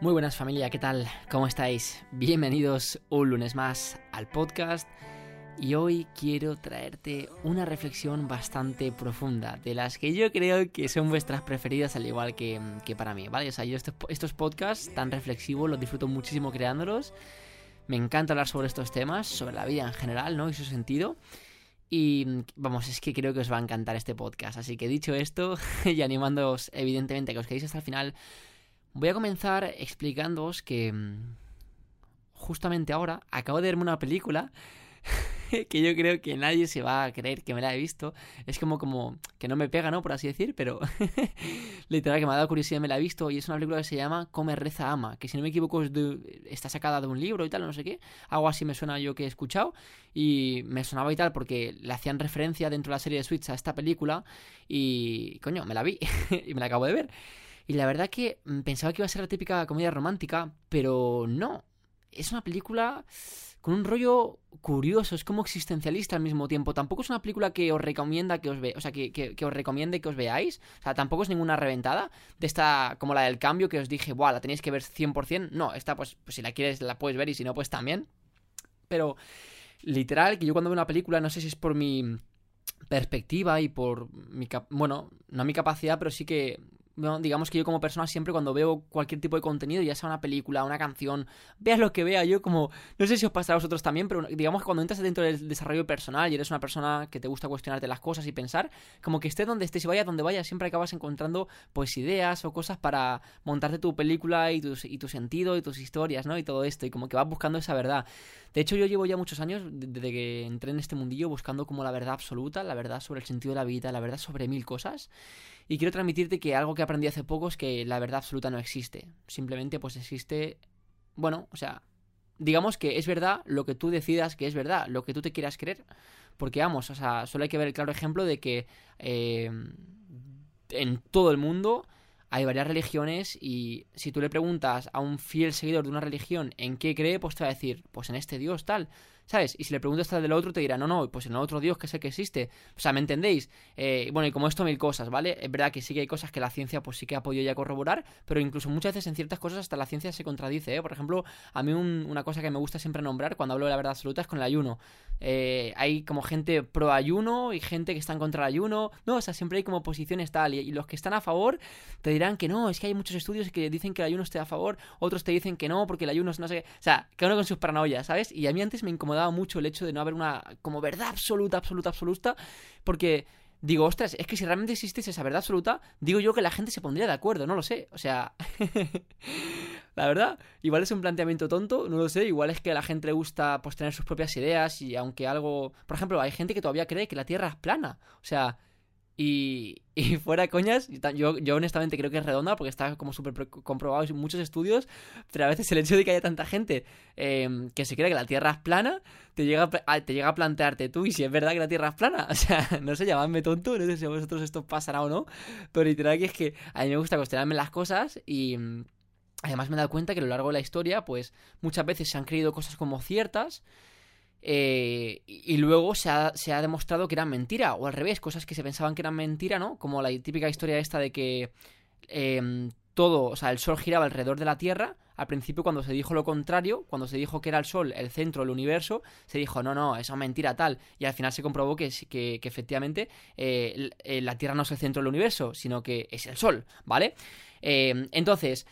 Muy buenas familia, ¿qué tal? ¿Cómo estáis? Bienvenidos un lunes más al podcast y hoy quiero traerte una reflexión bastante profunda, de las que yo creo que son vuestras preferidas al igual que, para mí, ¿vale? O sea, yo estos, estos podcasts tan reflexivos los disfruto muchísimo creándolos, me encanta hablar sobre estos temas, sobre la vida en general, ¿no? Y su sentido. Y vamos, es que creo que os va a encantar este podcast. Así que dicho esto, y animándoos evidentemente a que os quedéis hasta el final, Voy a comenzar explicándoos que mm, justamente ahora acabo de verme una película que yo creo que nadie se va a creer que me la he visto. Es como, como que no me pega, ¿no? Por así decir, pero literal que me ha dado curiosidad me la he visto y es una película que se llama Come, Reza, Ama, que si no me equivoco está sacada de un libro y tal, no sé qué. Algo así me suena yo que he escuchado y me sonaba y tal porque le hacían referencia dentro de la serie de Switch a esta película y coño, me la vi y me la acabo de ver. Y la verdad que mm, pensaba que iba a ser la típica comedia romántica, pero no. Es una película con un rollo curioso, es como existencialista al mismo tiempo. Tampoco es una película que os recomienda que os ve, o sea, que, que, os recomiende que os veáis. O sea, tampoco es ninguna reventada de esta, como la del cambio que os dije, buah, la tenéis que ver 100%. No, esta pues, pues si la quieres la puedes ver y si no, pues también. Pero literal, que yo cuando veo una película, no sé si es por mi perspectiva y por mi, bueno, no mi capacidad, pero sí que digamos que yo como persona siempre cuando veo cualquier tipo de contenido, ya sea una película, una canción, veas lo que vea, yo como, no sé si os pasará a vosotros también, pero digamos que cuando entras dentro del desarrollo personal y eres una persona que te gusta cuestionarte las cosas y pensar, como que estés donde estés y vaya donde vayas, siempre acabas encontrando pues ideas o cosas para montarte tu película y tu sentido y tus historias, ¿no? Y todo esto, y como que vas buscando esa verdad. De hecho, yo llevo ya muchos años desde que entré en este mundillo buscando como la verdad absoluta, la verdad sobre el sentido de la vida, la verdad sobre mil cosas. Y quiero transmitirte que algo que aprendí hace poco es que la verdad absoluta no existe. Simplemente pues existe, bueno, o sea, digamos que es verdad lo que tú decidas que es verdad, lo que tú te quieras creer. Porque vamos, o sea, solo hay que ver el claro ejemplo de que eh, en todo el mundo hay varias religiones y si tú le preguntas a un fiel seguidor de una religión en qué cree, pues te va a decir, pues en este Dios tal. ¿Sabes? Y si le preguntas del otro, te dirá, no, no, pues el otro Dios que sé que existe. O sea, ¿me entendéis? Eh, bueno, y como esto, mil cosas, ¿vale? Es verdad que sí que hay cosas que la ciencia, pues sí que ha podido ya corroborar, pero incluso muchas veces en ciertas cosas hasta la ciencia se contradice, ¿eh? Por ejemplo, a mí una cosa que me gusta siempre nombrar cuando hablo de la verdad absoluta es con el ayuno. Eh, hay como gente pro ayuno y gente que está en contra del ayuno. No, o sea, siempre hay como posiciones tal. Y, los que están a favor te dirán que no, es que hay muchos estudios que dicen que el ayuno esté a favor, otros te dicen que no, porque el ayuno es no sé qué. O sea, cada uno con sus paranoias, ¿sabes? Y a mí antes me incomodaba mucho el hecho de no haber una como verdad absoluta, absoluta, absoluta, porque digo, ostras, es que si realmente existiese esa verdad absoluta, digo yo que la gente se pondría de acuerdo, no lo sé, o sea, la verdad, igual es un planteamiento tonto, no lo sé, igual es que a la gente le gusta pues tener sus propias ideas y aunque algo, por ejemplo, hay gente que todavía cree que la Tierra es plana, o sea, y, y fuera coñas, yo, yo honestamente creo que es redonda porque está como súper comprobado en muchos estudios, pero a veces el hecho de que haya tanta gente em, que se cree que la Tierra es plana, te llega, a, te llega a plantearte tú y si es verdad que la Tierra es plana. O sea, no sé, llamadme tonto, no sé si a vosotros esto pasará o no, pero literal que es que a mí me gusta cuestionarme las cosas y... Además me he dado cuenta que a lo largo de la historia, pues muchas veces se han creído cosas como ciertas, eh, y luego se ha, se ha, demostrado que eran mentira, o al revés, cosas que se pensaban que eran mentira, ¿no? Como la típica historia esta de que em, todo, o sea, el Sol giraba alrededor de la Tierra. Al principio, cuando se dijo lo contrario, cuando se dijo que era el Sol el centro del universo, se dijo, no, no, eso es mentira tal. Y al final se comprobó que, que, que efectivamente eh, eh, la Tierra no es el centro del universo, sino que es el Sol, ¿vale? Em, entonces,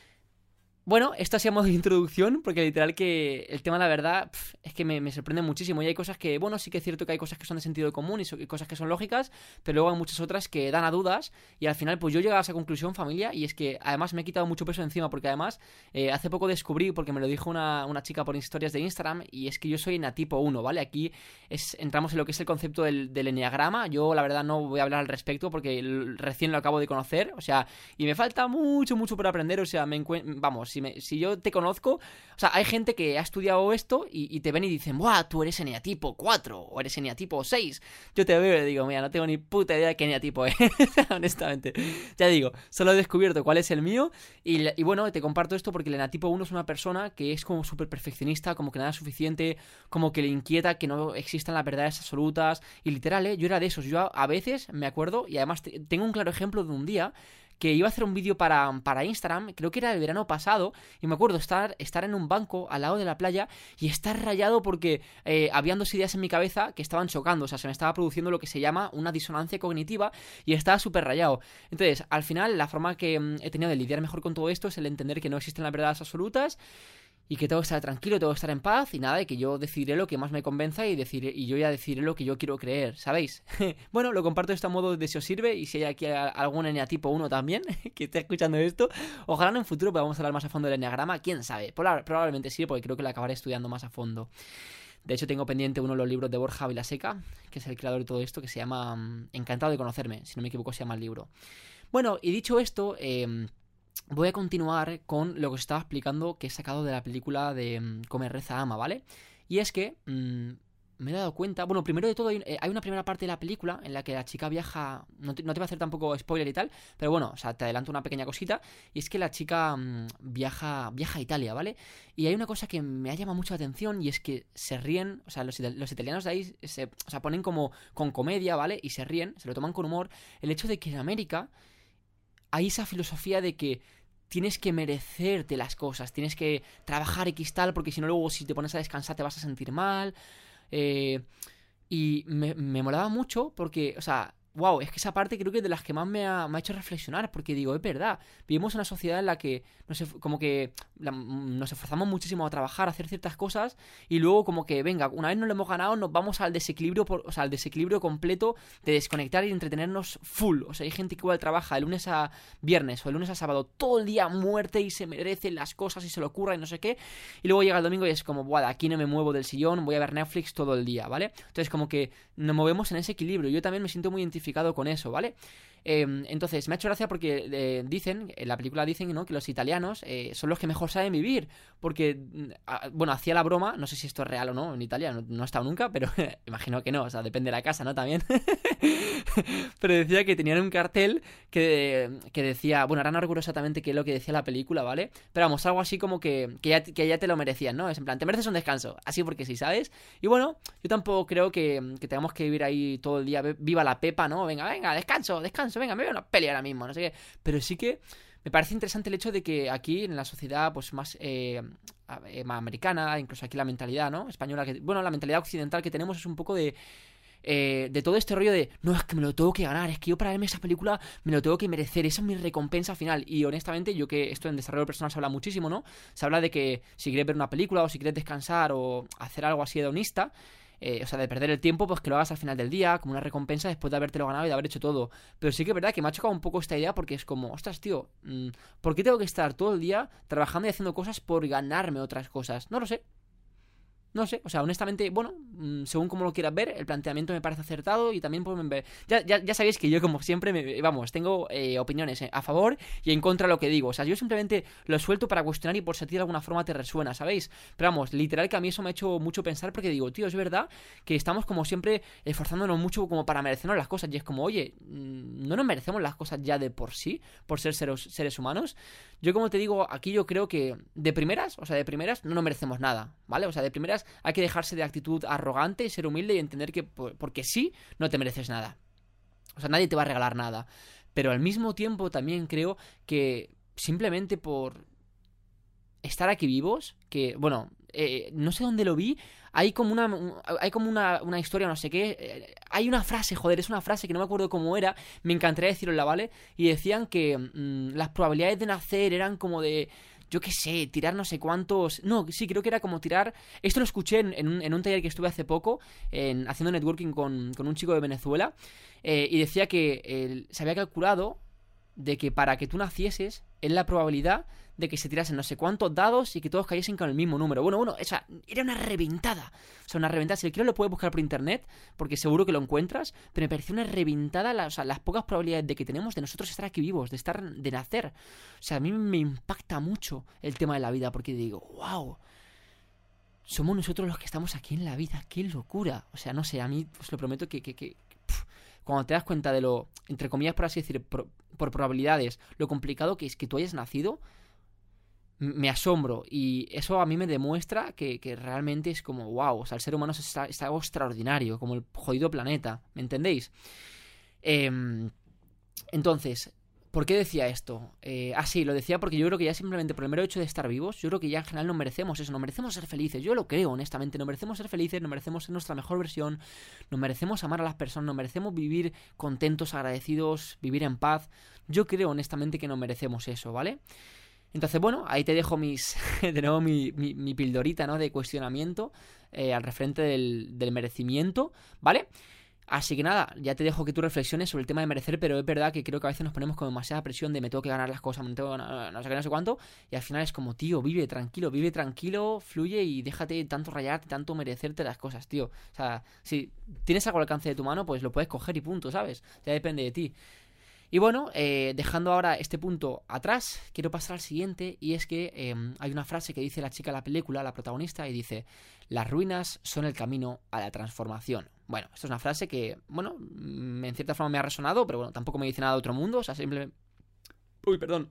bueno, esto ha sido modo de introducción, porque literal que el tema la verdad es que me, sorprende muchísimo. Y hay cosas que, bueno, sí que es cierto que hay cosas que son de sentido común y, cosas que son lógicas, pero luego hay muchas otras que dan a dudas. Y al final, pues yo he a esa conclusión, familia, y es que además me he quitado mucho peso encima, porque además eh, hace poco descubrí, porque me lo dijo una, chica por historias de Instagram, y es que yo soy tipo 1, ¿vale? Aquí es, entramos en lo que es el concepto del, del enneagrama. Yo, la verdad, no voy a hablar al respecto porque recién lo acabo de conocer, o sea, y me falta mucho, mucho por aprender, o sea, me vamos, si, yo te conozco, o sea, hay gente que ha estudiado esto y, te ven y dicen, ¡buah! Tú eres eneatipo 4 o eres eneatipo 6. Yo te veo y digo, mira, no tengo ni puta idea de qué eneatipo es, honestamente. Ya digo, solo he descubierto cuál es el mío y, bueno, te comparto esto porque el eneatipo 1 es una persona que es como súper perfeccionista, como que nada es suficiente, como que le inquieta que no existan las verdades absolutas y literal, ¿eh? Yo era de esos, yo a, a veces me acuerdo y además tengo un claro ejemplo de un día que iba a hacer un vídeo para, para Instagram, creo que era el verano pasado, y me acuerdo estar, estar en un banco al lado de la playa y estar rayado porque eh, habían dos ideas en mi cabeza que estaban chocando, o sea, se me estaba produciendo lo que se llama una disonancia cognitiva y estaba súper rayado. Entonces, al final, la forma que mm, he tenido de lidiar mejor con todo esto es el entender que no existen las verdades absolutas y que tengo que estar tranquilo, tengo que estar en paz y nada, y que yo decidiré lo que más me convenza y, decir, y yo ya decidiré lo que yo quiero creer, ¿sabéis? bueno, lo comparto de este modo de si os sirve y si hay aquí algún tipo 1 también que esté escuchando esto, ojalá en un futuro podamos hablar más a fondo del enneagrama, quién sabe, probablemente sí, porque creo que lo acabaré estudiando más a fondo. De hecho, tengo pendiente uno de los libros de Borja Vilaseca, que es el creador de todo esto, que se llama mm, Encantado de conocerme, si no me equivoco se llama el libro. Bueno, y dicho esto, eh, voy a continuar con lo que os estaba explicando que he sacado de la película de mm, Comer, Reza, Ama, ¿vale? Y es que mm, me he dado cuenta, bueno, primero de todo hay, eh, una primera parte de la película en la que la chica viaja, no te, no te, voy a hacer tampoco spoiler y tal, pero bueno, o sea, te adelanto una pequeña cosita, y es que la chica mm, viaja, viaja a Italia, ¿vale? Y hay una cosa que me ha llamado mucho la atención y es que se ríen, o sea, los, los italianos de ahí se o sea, ponen como con comedia, ¿vale? Y se ríen, se lo toman con humor, el hecho de que en América hay esa filosofía de que tienes que merecerte las cosas, tienes que trabajar X tal, porque si no luego si te pones a descansar te vas a sentir mal. Eh, y me, me molaba mucho porque, o sea, wow, es que esa parte creo que es de las que más me ha, hecho reflexionar, porque digo, es verdad, vivimos en una sociedad en la que como que nos esforzamos muchísimo a trabajar, a hacer ciertas cosas, y luego como que, venga, una vez nos lo hemos ganado, nos vamos al desequilibrio, o sea, al desequilibrio completo de desconectar y entretenernos full. O sea, hay gente que igual trabaja de lunes a viernes o de lunes a sábado todo el día muerte y se merece las cosas y se lo ocurra y no sé qué, y luego llega el domingo y es como, buah, aquí no me muevo del sillón, voy a ver Netflix todo el día, ¿vale? Entonces como que nos movemos en ese equilibrio. Yo también me siento muy identificado con eso, ¿vale? Em, entonces, me ha hecho gracia porque eh, dicen, en la película dicen, ¿no? Que los italianos eh, son los que mejor saben vivir. Porque, mm, bueno, hacía la broma, no sé si esto es real o no en Italia, no, he estado nunca, pero imagino que no, o sea, depende de la casa, ¿no? También. pero decía que tenían un cartel que, decía, bueno, ahora no recuerdo exactamente qué es lo que decía la película, ¿vale? Pero vamos, algo así como que, que, ya, que ya te lo merecían, ¿no? Es en plan, te mereces un descanso, así porque sí, ¿sabes? Y bueno, yo tampoco creo que, que tengamos que vivir ahí todo el día, viva la pepa, ¿no? Venga, venga, descanso, descanso, venga, me veo una peli ahora mismo, no sé qué. Pero sí que me parece interesante el hecho de que aquí en la sociedad pues más, eh, eh, más americana, incluso aquí la mentalidad, ¿no? Española, que, bueno, la mentalidad occidental que tenemos es un poco de... Eh, de todo este rollo de no, es que me lo tengo que ganar, es que yo para verme esa película me lo tengo que merecer, esa es mi recompensa final. Y honestamente, yo que esto en desarrollo personal se habla muchísimo, ¿no? Se habla de que si quieres ver una película o si quieres descansar o hacer algo así hedonista, eh, o sea, de perder el tiempo, pues que lo hagas al final del día, como una recompensa después de habértelo ganado y de haber hecho todo. Pero sí que es verdad que me ha chocado un poco esta idea porque es como, ostras, tío, mm, ¿por qué tengo que estar todo el día trabajando y haciendo cosas por ganarme otras cosas? No lo sé. No sé, o sea, honestamente, bueno, mm, según como lo quieras ver, el planteamiento me parece acertado y también pueden ver. Ya, ya, ya sabéis que yo, como siempre, me, vamos, tengo eh, opiniones eh, a favor y en contra de lo que digo. O sea, yo simplemente lo suelto para cuestionar y por si de alguna forma te resuena, ¿sabéis? Pero vamos, literal que a mí eso me ha hecho mucho pensar porque digo, tío, es verdad que estamos como siempre esforzándonos mucho como para merecernos las cosas y es como, oye, mm, no nos merecemos las cosas ya de por sí, por ser seres, seres humanos. Yo, como te digo, aquí yo creo que de primeras, o sea, de primeras no nos merecemos nada, ¿vale? O sea, de primeras hay que dejarse de actitud arrogante y ser humilde y entender que porque sí, no te mereces nada. O sea, nadie te va a regalar nada. Pero al mismo tiempo también creo que simplemente por estar aquí vivos, que, bueno, eh, no sé dónde lo vi, hay como una hay como una, una historia, no sé qué, eh, hay una frase, joder, es una frase que no me acuerdo cómo era, me encantaría decirla, ¿vale? Y decían que mm, las probabilidades de nacer eran como de yo qué sé, tirar no sé cuántos. No, sí, creo que era como tirar. Esto lo escuché en, un, en un, taller que estuve hace poco, en, haciendo networking con, con un chico de Venezuela, eh, y decía que se había calculado de que para que tú nacieses es la probabilidad de que se tirasen no sé cuántos dados y que todos cayesen con el mismo número. Bueno, bueno, esa era una reventada. O sea, una reventada. Si el quiero lo puedes buscar por internet, porque seguro que lo encuentras, pero me pareció una reventada o sea, las pocas probabilidades de que tenemos de nosotros estar aquí vivos, de estar, de nacer. O sea, a mí me impacta mucho el tema de la vida, porque digo, wow. Somos nosotros los que estamos aquí en la vida, qué locura. O sea, no sé, a mí os lo prometo que, que, que cuando te das cuenta de lo, entre comillas, por así decir, por, probabilidades, lo complicado que es que tú hayas nacido, me asombro. Y eso a mí me demuestra que, realmente es como, wow, o sea, el ser humano es, algo extraordinario, como el jodido planeta, ¿me entendéis? Em, entonces, ¿Por qué decía esto? Eh, ah, sí, lo decía porque yo creo que ya simplemente por el mero hecho de estar vivos, yo creo que ya en general no merecemos eso, no merecemos ser felices. Yo lo creo, honestamente, no merecemos ser felices, no merecemos ser nuestra mejor versión, no merecemos amar a las personas, no merecemos vivir contentos, agradecidos, vivir en paz. Yo creo, honestamente, que no merecemos eso, ¿vale? Entonces, bueno, ahí te dejo mis, de nuevo mi, mi, pildorita, ¿no? De cuestionamiento eh, al referente del, del merecimiento, ¿vale? Así que nada, ya te dejo que tú reflexiones sobre el tema de merecer, pero es verdad que creo que a veces nos ponemos con demasiada presión de me tengo que ganar las cosas, me tengo que ganar, no sé qué, no sé cuánto, y al final es como, tío, vive tranquilo, vive tranquilo, fluye y déjate tanto rayarte, tanto merecerte las cosas, tío. O sea, si tienes algo al alcance de tu mano, pues lo puedes coger y punto, ¿sabes? Ya depende de ti. Y bueno, eh, dejando ahora este punto atrás, quiero pasar al siguiente, y es que em, hay una frase que dice la chica de la película, la protagonista, y dice, las ruinas son el camino a la transformación. Bueno, esto es una frase que, bueno, mm, en cierta forma me ha resonado, pero bueno, tampoco me dice nada de otro mundo, o sea, simplemente... Uy, perdón.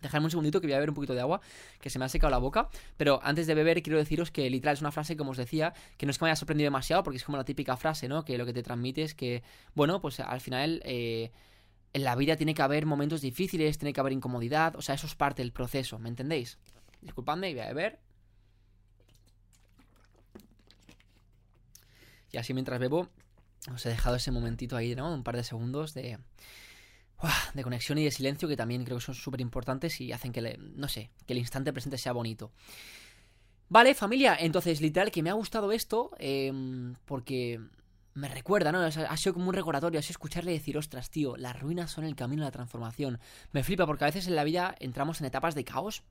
Dejadme un segundito que voy a beber un poquito de agua, que se me ha secado la boca. Pero antes de beber, quiero deciros que literal es una frase, como os decía, que no es que me haya sorprendido demasiado, porque es como la típica frase, ¿no? Que lo que te transmite es que, bueno, pues al final eh, en la vida tiene que haber momentos difíciles, tiene que haber incomodidad, o sea, eso es parte del proceso, ¿me entendéis? Disculpadme, voy a beber. Y así mientras bebo, os he dejado ese momentito ahí, ¿no? Un par de segundos de, de conexión y de silencio que también creo que son súper importantes y hacen que, no sé, que el instante presente sea bonito. Vale, familia, entonces literal que me ha gustado esto em, porque me recuerda, ¿no? ha sido como un recordatorio, ha sido escucharle decir, ostras, tío, las ruinas son el camino a la transformación. Me flipa porque a veces en la vida entramos en etapas de caos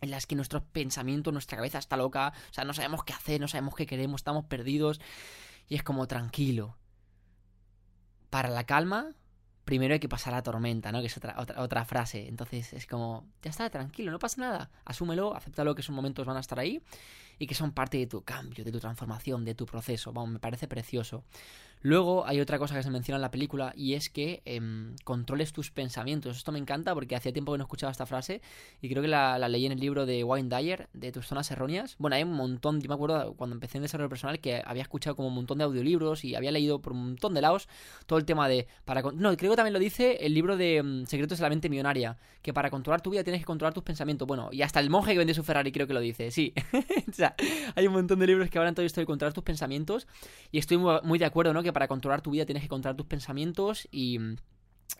en las que nuestro pensamiento, nuestra cabeza está loca, o sea, no sabemos qué hacer, no sabemos qué queremos, estamos perdidos. Y es como tranquilo. Para la calma, primero hay que pasar la tormenta, ¿no? Que es otra, otra, otra, frase. Entonces es como, ya está, tranquilo, no pasa nada. Asúmelo, acéptalo que esos momentos van a estar ahí y que son parte de tu cambio, de tu transformación, de tu proceso. Vamos, me parece precioso. Luego hay otra cosa que se menciona en la película y es que em, controles tus pensamientos. Esto me encanta porque hacía tiempo que no escuchaba esta frase y creo que la, leí en el libro de Wayne Dyer, de tus zonas erróneas. Bueno, hay un montón, yo me acuerdo cuando empecé en desarrollo personal que había escuchado como un montón de audiolibros y había leído por un montón de lados todo el tema de... para No, creo que también lo dice el libro de em, Secretos de la mente millonaria, que para controlar tu vida tienes que controlar tus pensamientos. Bueno, y hasta el monje que vende su Ferrari creo que lo dice, sí. o sea, hay un montón de libros que hablan todo esto de controlar tus pensamientos y estoy muy, muy de acuerdo, ¿no? Que para controlar tu vida tienes que controlar tus pensamientos y...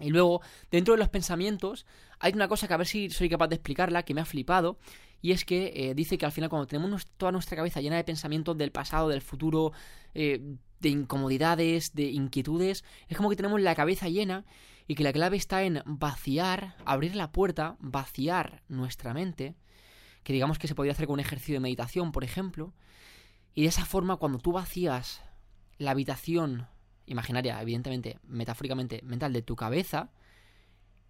Y luego, dentro de los pensamientos, hay una cosa que a ver si soy capaz de explicarla, que me ha flipado, y es que eh, dice que al final cuando tenemos toda nuestra cabeza llena de pensamientos del pasado, del futuro, eh, de incomodidades, de inquietudes, es como que tenemos la cabeza llena y que la clave está en vaciar, abrir la puerta, vaciar nuestra mente, que digamos que se podría hacer con un ejercicio de meditación, por ejemplo, y de esa forma cuando tú vacías la habitación imaginaria, evidentemente, metafóricamente, mental de tu cabeza,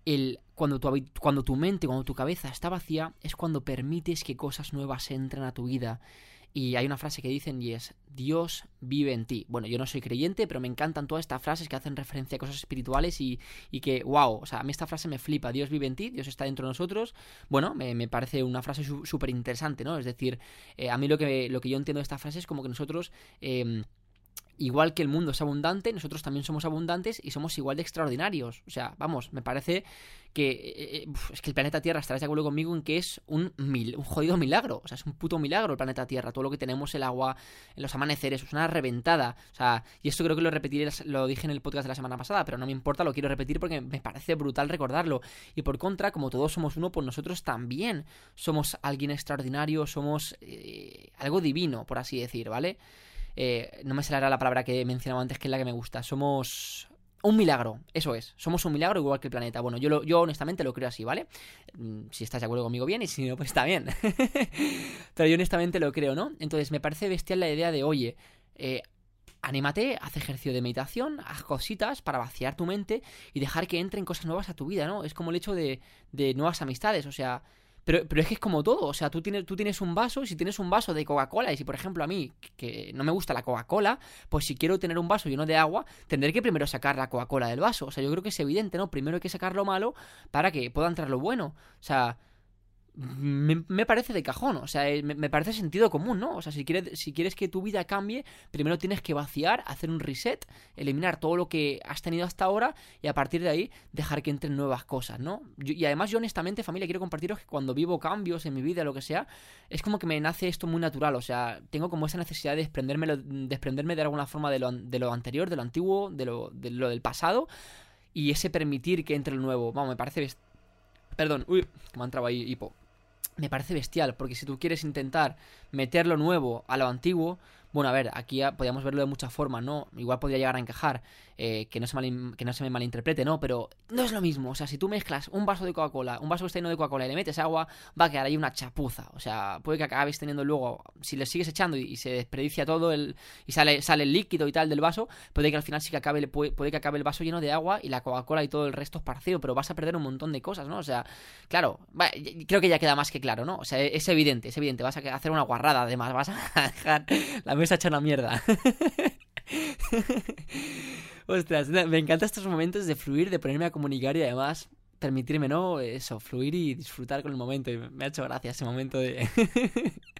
el, cuando, tu, cuando tu mente, cuando tu cabeza está vacía, es cuando permites que cosas nuevas entren a tu vida. Y hay una frase que dicen y es, Dios vive en ti. Bueno, yo no soy creyente, pero me encantan todas estas frases que hacen referencia a cosas espirituales y, y que, wow, o sea, a mí esta frase me flipa, Dios vive en ti, Dios está dentro de nosotros. Bueno, me, parece una frase súper interesante, ¿no? Es decir, eh, a mí lo que, lo que yo entiendo de esta frase es como que nosotros... Eh, igual que el mundo es abundante, nosotros también somos abundantes y somos igual de extraordinarios. O sea, vamos, me parece que eh, eh, es que el planeta Tierra estarás de acuerdo conmigo en que es un, mil, un jodido milagro. O sea, es un puto milagro el planeta Tierra. Todo lo que tenemos, el agua, los amaneceres, es una reventada. O sea, y esto creo que lo repetiré, lo dije en el podcast de la semana pasada, pero no me importa, lo quiero repetir porque me parece brutal recordarlo. Y por contra, como todos somos uno, pues nosotros también somos alguien extraordinario, somos eh, algo divino, por así decir, ¿vale? Eh, no me saldrá la palabra que he mencionado antes, que es la que me gusta. Somos un milagro, eso es. Somos un milagro igual que el planeta. Bueno, yo, yo honestamente lo creo así, ¿vale? Mm, si estás de acuerdo conmigo, bien, y si no, pues está bien. Pero yo honestamente lo creo, ¿no? Entonces me parece bestial la idea de, oye, eh, anímate, haz ejercicio de meditación, haz cositas para vaciar tu mente y dejar que entren cosas nuevas a tu vida, ¿no? Es como el hecho de, de nuevas amistades, o sea, pero, pero es que es como todo, o sea, tú tienes, tú tienes un vaso y si tienes un vaso de Coca-Cola y si, por ejemplo, a mí, que no me gusta la Coca-Cola, pues si quiero tener un vaso lleno de agua, tendré que primero sacar la Coca-Cola del vaso. O sea, yo creo que es evidente, ¿no? Primero hay que sacar lo malo para que pueda entrar lo bueno. O sea, me, parece de cajón, o sea, eh, me, parece sentido común, ¿no? O sea, si quieres, si quieres que tu vida cambie, primero tienes que vaciar, hacer un reset, eliminar todo lo que has tenido hasta ahora y a partir de ahí dejar que entren nuevas cosas, ¿no? y además yo honestamente, familia, quiero compartiros que cuando vivo cambios en mi vida, lo que sea, es como que me nace esto muy natural, o sea, tengo como esa necesidad de desprenderme, desprenderme de alguna forma de lo, de lo anterior, de lo antiguo, de lo, de lo del pasado y ese permitir que entre lo nuevo. Vamos, me parece... Perdón, uy, me ha entrado ahí hipo me parece bestial, porque si tú quieres intentar meter lo nuevo a lo antiguo, bueno, a ver, aquí podríamos verlo de muchas formas, ¿no? Igual podría llegar a encajar, eh, que, no se que no se me malinterprete, ¿no? Pero no es lo mismo, o sea, si tú mezclas un vaso de Coca-Cola, un vaso que está lleno de Coca-Cola y le metes agua, va a quedar ahí una chapuza, o sea, puede que acabes teniendo luego, si le sigues echando y, se desperdicia todo el, y sale, sale el líquido y tal del vaso, puede que al final sí que acabe, puede, puede que acabe el vaso lleno de agua y la Coca-Cola y todo el resto esparcido, pero vas a perder un montón de cosas, ¿no? O sea, claro, creo que ya queda más que claro, ¿no? O sea, es evidente, es evidente, vas a hacer una guarrada, además, vas a dejar la mesa hecha una mierda. Ostras, me encantan estos momentos de fluir, de ponerme a comunicar y además permitirme, ¿no? Eso, fluir y disfrutar con el momento. Y me ha hecho gracia ese momento de...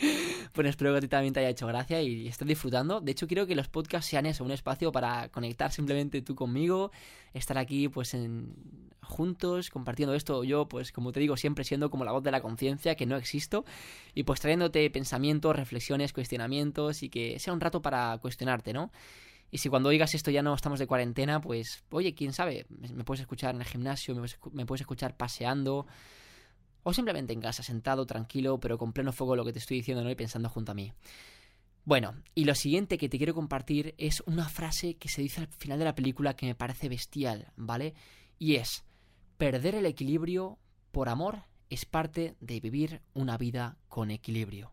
bueno, espero que a ti también te haya hecho gracia y estés disfrutando. De hecho, quiero que los podcasts sean eso, un espacio para conectar simplemente tú conmigo, estar aquí pues en juntos, compartiendo esto, yo pues como te digo, siempre siendo como la voz de la conciencia, que no existo, y pues trayéndote pensamientos, reflexiones, cuestionamientos y que sea un rato para cuestionarte, ¿no? Y si cuando oigas esto ya no estamos de cuarentena, pues, oye, quién sabe, me puedes escuchar en el gimnasio, me puedes escuchar paseando, o simplemente en casa, sentado, tranquilo, pero con pleno fuego lo que te estoy diciendo, ¿no? Y pensando junto a mí. Bueno, y lo siguiente que te quiero compartir es una frase que se dice al final de la película que me parece bestial, ¿vale? Y es, perder el equilibrio por amor es parte de vivir una vida con equilibrio.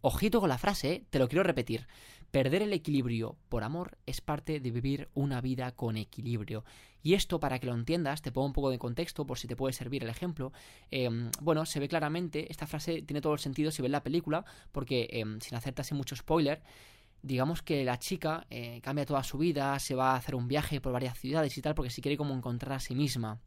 Ojito con la frase, ¿eh? te lo quiero repetir. Perder el equilibrio por amor es parte de vivir una vida con equilibrio. Y esto, para que lo entiendas, te pongo un poco de contexto por si te puede servir el ejemplo. Em, bueno, se ve claramente, esta frase tiene todo el sentido si ves la película, porque em, sin hacerte mucho spoiler, digamos que la chica eh, cambia toda su vida, se va a hacer un viaje por varias ciudades y tal, porque si quiere como encontrar a sí misma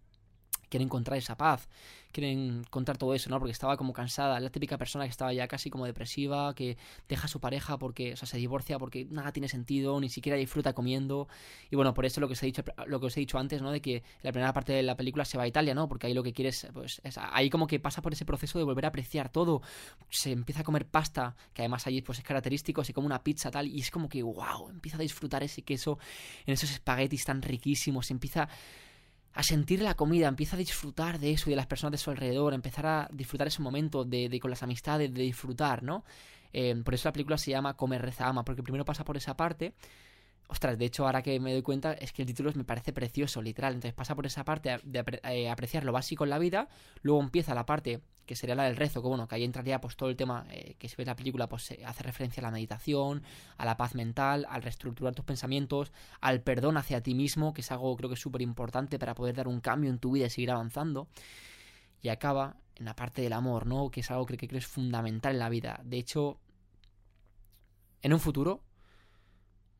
quiere encontrar esa paz, quiere encontrar todo eso, ¿no? Porque estaba como cansada, la típica persona que estaba ya casi como depresiva, que deja a su pareja porque, o sea, se divorcia porque nada tiene sentido, ni siquiera disfruta comiendo. Y bueno, por eso lo que os he dicho, lo que os he dicho antes, ¿no? De que la primera parte de la película se va a Italia, ¿no? Porque ahí lo que quiere es, pues, ahí como que pasa por ese proceso de volver a apreciar todo. Se empieza a comer pasta, que además allí pues es característico, se come una pizza tal, y es como que, wow, empieza a disfrutar ese queso en esos espaguetis tan riquísimos, empieza a sentir la comida, empieza a disfrutar de eso y de las personas de su alrededor, empezar a disfrutar ese momento de, de con las amistades, de disfrutar, ¿no? Eh, por eso la película se llama Comer, Reza, Ama, porque primero pasa por esa parte Ostras, de hecho, ahora que me doy cuenta, es que el título me parece precioso, literal. Entonces pasa por esa parte de eh, apreciar lo básico en la vida, luego empieza la parte que sería la del rezo, que bueno, que ahí entraría pues todo el tema eh, que se ve en la película, pues hace referencia a la meditación, a la paz mental, al reestructurar tus pensamientos, al perdón hacia ti mismo, que es algo creo que es súper importante para poder dar un cambio en tu vida y seguir avanzando. Y acaba en la parte del amor, ¿no? Que es algo que creo que es fundamental en la vida. De hecho, en un futuro,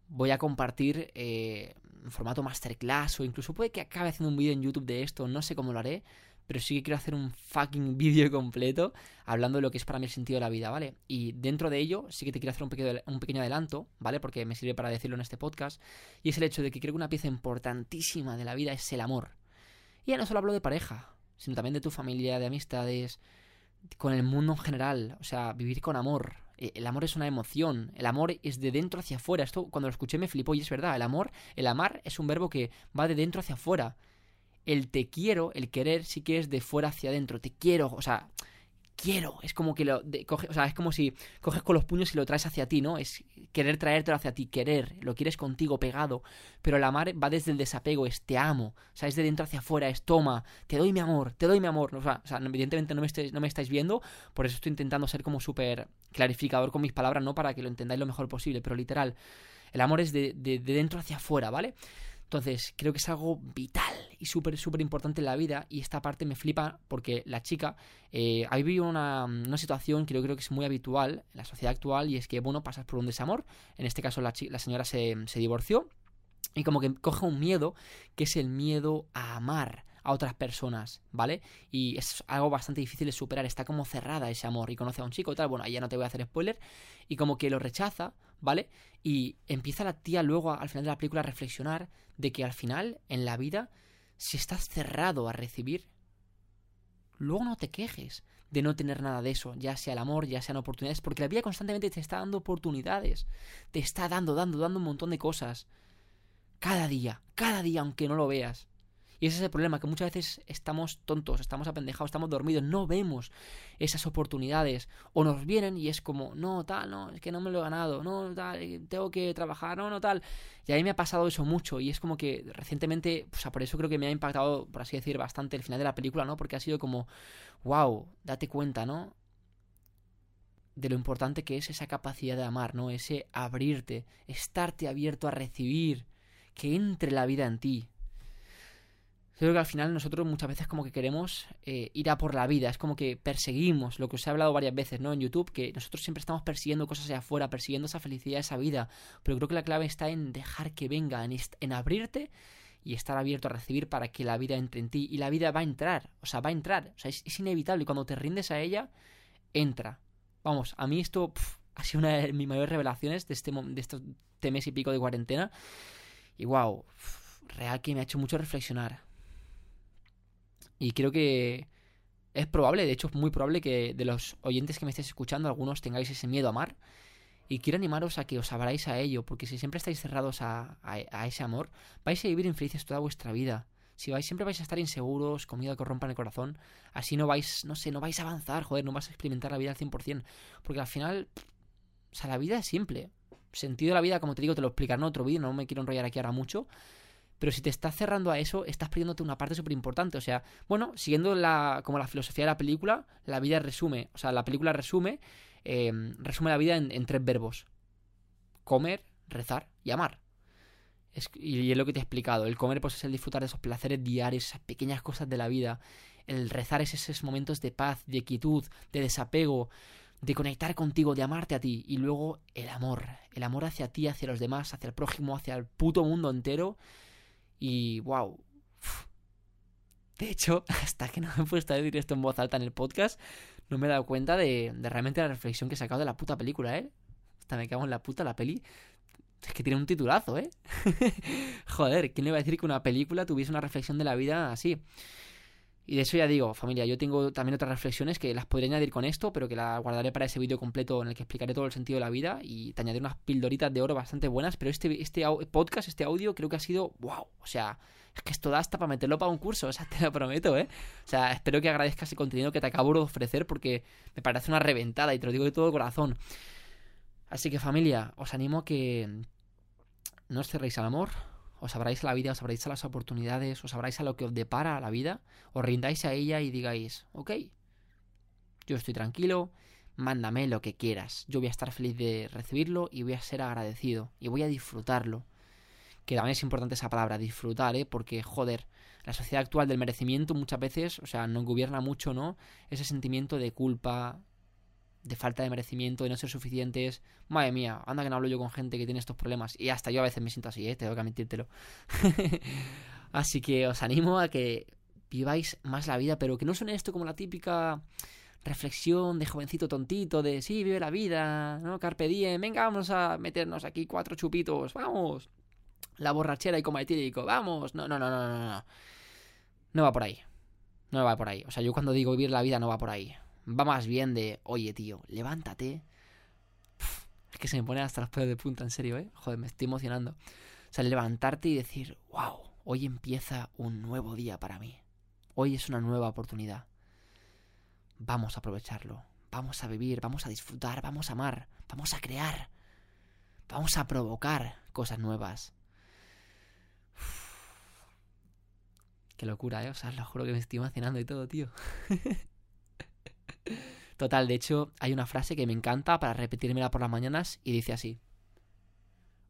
voy a compartir eh, en formato masterclass o incluso puede que acabe haciendo un vídeo en YouTube de esto, no sé cómo lo haré, pero sí que quiero hacer un fucking vídeo completo hablando de lo que es para mí el sentido de la vida, ¿vale? Y dentro de ello sí que te quiero hacer un pequeño, un pequeño adelanto, ¿vale? Porque me sirve para decirlo en este podcast, y es el hecho de que creo que una pieza importantísima de la vida es el amor. Y ya no solo hablo de pareja, sino también de tu familia, de amistades, con el mundo en general, o sea, vivir con amor, el amor es una emoción, el amor es de dentro hacia afuera. Esto cuando lo escuché me flipó y es verdad, el amor, el amar es un verbo que va de dentro hacia afuera. El te quiero, el querer sí que es de fuera hacia adentro, te quiero, o sea, quiero. Es como que lo o sea, es como si coges con los puños y lo traes hacia ti, ¿no? Es querer traértelo hacia ti, querer, lo quieres contigo pegado. Pero el amar va desde el desapego, es te amo. O sea, es de dentro hacia afuera, es toma, te doy mi amor, te doy mi amor. O sea, evidentemente no me, estáis, no me estáis viendo, por eso estoy intentando ser como súper clarificador con mis palabras, ¿no? Para que lo entendáis lo mejor posible, pero literal. El amor es de, de dentro hacia afuera, ¿vale? Entonces, creo que es algo vital y súper, súper importante en la vida. Y esta parte me flipa porque la chica eh, ha vivido una, situación que yo creo que es muy habitual en la sociedad actual. Y es que, bueno, pasas por un desamor. En este caso, la, la señora se, se divorció. Y como que coge un miedo, que es el miedo a amar a otras personas, ¿vale? Y es algo bastante difícil de superar, está como cerrada ese amor y conoce a un chico y tal, bueno, ahí ya no te voy a hacer spoiler, y como que lo rechaza, ¿vale? Y empieza la tía luego al final de la película a reflexionar de que al final en la vida, si estás cerrado a recibir, luego no te quejes de no tener nada de eso, ya sea el amor, ya sean oportunidades, porque la vida constantemente te está dando oportunidades, te está dando, dando, dando un montón de cosas. Cada día, cada día, aunque no lo veas. Y ese es el problema, que muchas veces estamos tontos, estamos apendejados, estamos dormidos, no vemos esas oportunidades. O nos vienen y es como, no, tal, no, es que no me lo he ganado, no, tal, eh, tengo que trabajar, no, no, tal. Y a mí me ha pasado eso mucho y es como que recientemente, o sea, por eso creo que me ha impactado, por así decir, bastante el final de la película, ¿no? Porque ha sido como, wow, date cuenta, ¿no? de lo importante que es esa capacidad de amar, ¿no? Ese abrirte, estarte abierto a recibir, que entre la vida en ti. Creo que al final nosotros muchas veces como que queremos eh, ir a por la vida, es como que perseguimos, lo que os he hablado varias veces, ¿no? En YouTube, que nosotros siempre estamos persiguiendo cosas allá afuera, persiguiendo esa felicidad, esa vida, pero creo que la clave está en dejar que venga, en, abrirte y estar abierto a recibir para que la vida entre en ti. Y la vida va a entrar, o sea, va a entrar, o sea, es, inevitable, cuando te rindes a ella, entra. Vamos, a mí esto ha sido una de mis mayores revelaciones de, este, de estos mes y pico de cuarentena. Y wow, real que me ha hecho mucho reflexionar y creo que es probable, de hecho es muy probable que de los oyentes que me estéis escuchando, algunos tengáis ese miedo a amar. Y quiero animaros a que os abráis a ello, porque si siempre estáis cerrados a, ese amor, vais a vivir infelices toda vuestra vida. Si vais, siempre vais a estar inseguros, con miedo a que os rompan el corazón, así no vais, no sé, no vais a avanzar, joder, no vais a experimentar la vida al 100%. Porque al final, o sea, la vida es simple. Sentido de la vida, como te digo, te lo explicaré en otro vídeo, no me quiero enrollar aquí ahora mucho. Pero si te estás cerrando a eso, estás perdiéndote una parte súper importante. O sea, bueno, siguiendo la, como la filosofía de la película, la vida resume, o sea, la película resume, eh, resume la vida en, tres verbos. Comer, rezar y amar. y es lo que te he explicado. El comer pues es el disfrutar de esos placeres diarios, esas pequeñas cosas de la vida. El rezar es esos momentos de paz, de quietud, de desapego, de conectar contigo, de amarte a ti. Y luego el amor. El amor hacia ti, hacia los demás, hacia el prójimo, hacia el puto mundo entero y wow. De hecho, hasta que no me he puesto a decir esto en voz alta en el podcast, no me he dado cuenta de, realmente la reflexión que he sacado de la puta película, ¿eh? Hasta me cago en la puta la peli. Es que tiene un titulazo, ¿eh? Joder, ¿quién le iba a decir que una película tuviese una reflexión de la vida así? Y de eso ya digo, familia, yo tengo también otras reflexiones que las podría añadir con esto, pero que las guardaré para ese vídeo completo en el que explicaré todo el sentido de la vida y te añadiré unas pildoritas de oro bastante buenas, pero este, este podcast, este audio, creo que ha sido wow. O sea, es que esto da hasta para meterlo para un curso, o sea, te lo prometo, ¿eh? O sea, espero que agradezcas el contenido que te acabo de ofrecer porque me parece una reventada y te lo digo de todo corazón. Así que familia, os animo a que no os cerréis al amor, os abráis a la vida, os abráis a las oportunidades, os abráis a lo que os depara la vida, os rindáis a ella y digáis, ok, yo estoy tranquilo, mándame lo que quieras, yo voy a estar feliz de recibirlo y voy a ser agradecido y voy a disfrutarlo. Que también es importante esa palabra, disfrutar, ¿eh? Porque, joder, la sociedad actual del merecimiento muchas veces, o sea, no gobierna mucho, ¿no? Ese sentimiento de culpa, de falta de merecimiento, de no ser suficientes. Madre mía, anda que no hablo yo con gente que tiene estos problemas. Y hasta yo a veces me siento así, ¿eh? Tengo que admitírtelo. así que os animo a que viváis más la vida, pero que no suene esto como la típica reflexión de jovencito tontito, de sí, vive la vida, ¿no? Carpe diem, venga, vamos a meternos aquí cuatro chupitos, vamos. La borrachera y coma etílico, vamos. No, no, no, no, no, no. No va por ahí. No va por ahí. O sea, yo cuando digo vivir la vida no va por ahí va más bien de, oye, tío, levántate. es que se me pone hasta los pelos de punta, en serio, ¿eh? Joder, me estoy emocionando. O sea, levantarte y decir, wow, hoy empieza un nuevo día para mí. Hoy es una nueva oportunidad. Vamos a aprovecharlo. Vamos a vivir, vamos a disfrutar, vamos a amar, vamos a crear. Vamos a provocar cosas nuevas. Qué locura, ¿eh? O sea, lo juro que me estoy emocionando y todo, tío. Total, de hecho, hay una frase que me encanta para repetírmela por las mañanas y dice así.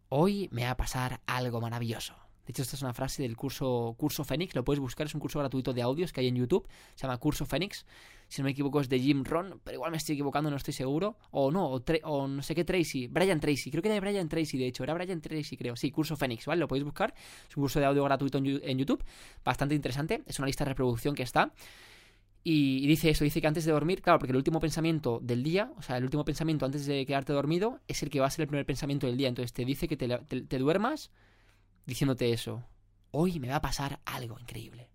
Hoy me va a pasar algo maravilloso. De hecho, esta es una frase del curso Curso Fénix. Lo puedes buscar, es un curso gratuito de audios que hay en YouTube. Se llama Curso Fénix. Si no me equivoco, es de Jim Ron, pero igual me estoy equivocando, no estoy seguro. O no, o, no sé qué Tracy. Brian Tracy. Creo que era Brian Tracy, de hecho. Era Brian Tracy, creo. Sí, Curso Fénix, ¿vale? Lo podéis buscar. Es un curso de audio gratuito en YouTube. Bastante interesante. Es una lista de reproducción que está. Y, dice eso, dice que antes de dormir, claro, porque el último pensamiento del día, o sea, el último pensamiento antes de quedarte dormido, es el que va a ser el primer pensamiento del día. Entonces te dice que te, duermas diciéndote eso. Hoy me va a pasar algo increíble.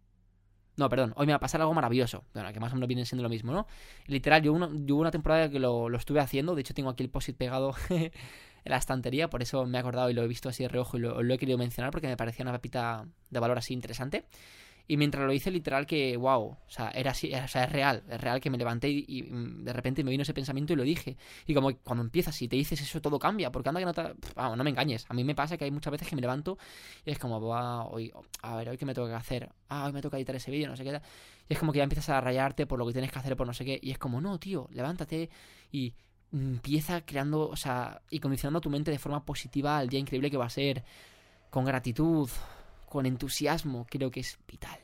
No, perdón, hoy me va a pasar algo maravilloso. Bueno, que más o menos viene siendo lo mismo, ¿no? Literal, yo, uno, hubo una temporada que lo, estuve haciendo. De hecho, tengo aquí el post pegado en la estantería. Por eso me he acordado y lo he visto así de reojo y lo, lo he querido mencionar porque me parecía una papita de valor así interesante. Y mientras lo hice, literal que, wow, o sea, era así, o sea, es real, es real que me levanté y, mm, de repente me vino ese pensamiento y lo dije. Y como cuando empiezas y te dices eso, todo cambia, porque anda que no te... Vamos, no me engañes, a mí me pasa que hay muchas veces que me levanto y es como, hoy, a ver, hoy qué me que hacer, ah, hoy me toca editar ese vídeo, no sé qué. Y es como que ya empiezas a rayarte por lo que tienes que hacer, por no sé qué. Y es como, no, tío, levántate y empieza creando, o sea, y condicionando tu mente de forma positiva al día increíble que va a ser, con gratitud, con entusiasmo, creo que es vital.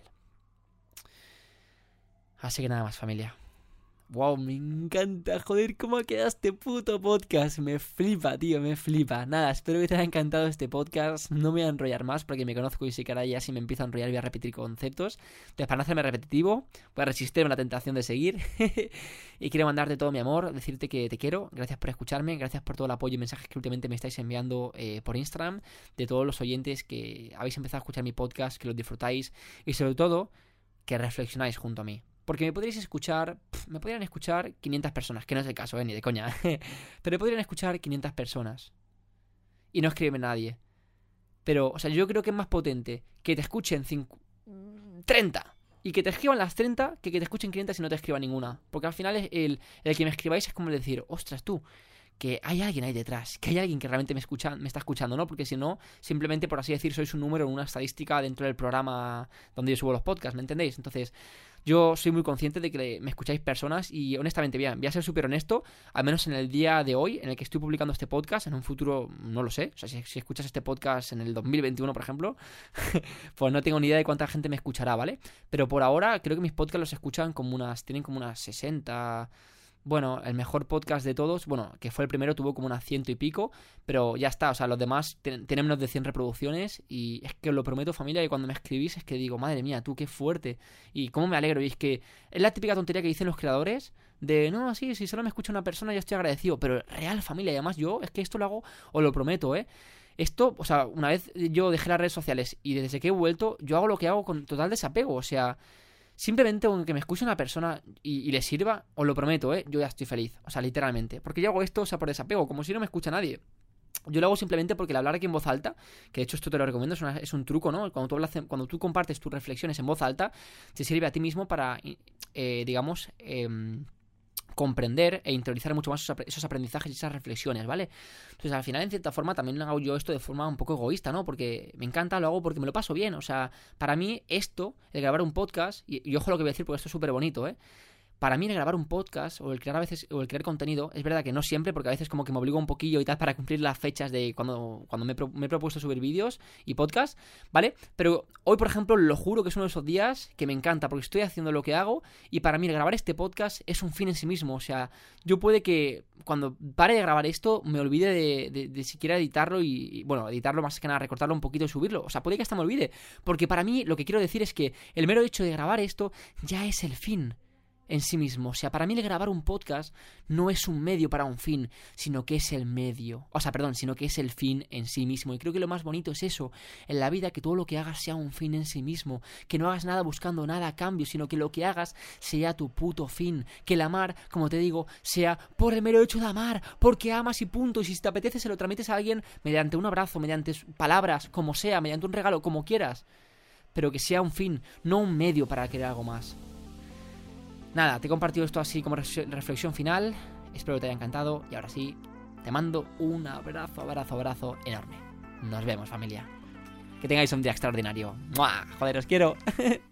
Así que nada más, familia. Wow, me encanta, joder, cómo ha quedado este puto podcast. Me flipa, tío, me flipa. Nada, espero que te haya encantado este podcast. No me voy a enrollar más porque me conozco y sé que ahora ya si me empiezo a enrollar voy a repetir conceptos. Entonces, para no hacerme repetitivo, voy a resistirme a la tentación de seguir. y quiero mandarte todo mi amor, decirte que te quiero. Gracias por escucharme, gracias por todo el apoyo y mensajes que últimamente me estáis enviando eh, por Instagram. De todos los oyentes que habéis empezado a escuchar mi podcast, que lo disfrutáis y sobre todo que reflexionáis junto a mí. Porque me podríais escuchar, me podrían escuchar 500 personas, que no es el caso, eh, ni de coña. Pero me podrían escuchar 500 personas. Y no escribe nadie. Pero, o sea, yo creo que es más potente que te escuchen 30 y que te escriban las 30 que que te escuchen 500 y no te escriba ninguna. Porque al final el, el que me escribáis es como decir, ostras tú, que hay alguien ahí detrás, que hay alguien que realmente me escucha, me está escuchando, ¿no? Porque si no, simplemente por así decir, sois un número en una estadística dentro del programa donde yo subo los podcasts, ¿me entendéis? Entonces, yo soy muy consciente de que me escucháis personas y honestamente, bien, voy a ser súper honesto, al menos en el día de hoy, en el que estoy publicando este podcast, en un futuro no lo sé, o sea, si, escuchas este podcast en el 2021, por ejemplo, pues no tengo ni idea de cuánta gente me escuchará, ¿vale? Pero por ahora creo que mis podcasts los escuchan como unas, tienen como unas 60 bueno, el mejor podcast de todos, bueno, que fue el primero, tuvo como unas ciento y pico, pero ya está, o sea, los demás tienen menos de 100 reproducciones y es que os lo prometo familia que cuando me escribís es que digo, madre mía, tú qué fuerte y cómo me alegro y es que es la típica tontería que dicen los creadores de, no, sí, si solo me escucha una persona yo estoy agradecido, pero real familia y además yo es que esto lo hago, os lo prometo, ¿eh? Esto, o sea, una vez yo dejé las redes sociales y desde que he vuelto, yo hago lo que hago con total desapego, o sea... Simplemente con que me escuche una persona y, le sirva, os lo prometo, ¿eh? Yo ya estoy feliz. O sea, literalmente. Porque yo hago esto, o sea, por desapego, como si no me escucha nadie. Yo lo hago simplemente porque el hablar aquí en voz alta, que de hecho esto te lo recomiendo, es, un truco, ¿no? Cuando tú, hablas, cuando tú compartes tus reflexiones en voz alta, te sirve a ti mismo para, eh, digamos, eh, comprender e interiorizar mucho más esos aprendizajes y esas reflexiones, ¿vale? Entonces, al final, en cierta forma, también hago yo esto de forma un poco egoísta, ¿no? Porque me encanta, lo hago porque me lo paso bien. O sea, para mí, esto, el grabar un podcast, y, y ojo lo que voy a decir porque esto es súper bonito, ¿eh? Para mí el grabar un podcast o el crear a veces o el crear contenido es verdad que no siempre porque a veces como que me obligo un poquillo y tal para cumplir las fechas de cuando, cuando me, he propuesto subir vídeos y podcast, ¿vale? Pero hoy por ejemplo lo juro que es uno de esos días que me encanta porque estoy haciendo lo que hago y para mí el grabar este podcast es un fin en sí mismo, o sea, yo puede que cuando pare de grabar esto me olvide de, de, siquiera editarlo y, bueno, editarlo más que nada, recortarlo un poquito y subirlo, o sea, puede que hasta me olvide, porque para mí lo que quiero decir es que el mero hecho de grabar esto ya es el fin en sí mismo. O sea, para mí el grabar un podcast no es un medio para un fin, sino que es el medio. O sea, perdón, sino que es el fin en sí mismo. Y creo que lo más bonito es eso, en la vida, que todo lo que hagas sea un fin en sí mismo. Que no hagas nada buscando nada a cambio, sino que lo que hagas sea tu puto fin. Que el amar, como te digo, sea por el mero hecho de amar, porque amas y punto. Y si te apetece, se lo transmites a alguien mediante un abrazo, mediante palabras, como sea, mediante un regalo, como quieras. Pero que sea un fin, no un medio para querer algo más. Nada, te he compartido esto así como reflexión final. Espero que te haya encantado. Y ahora sí, te mando un abrazo, abrazo, abrazo enorme. Nos vemos, familia. Que tengáis un día extraordinario. ¡Mua! Joder, os quiero.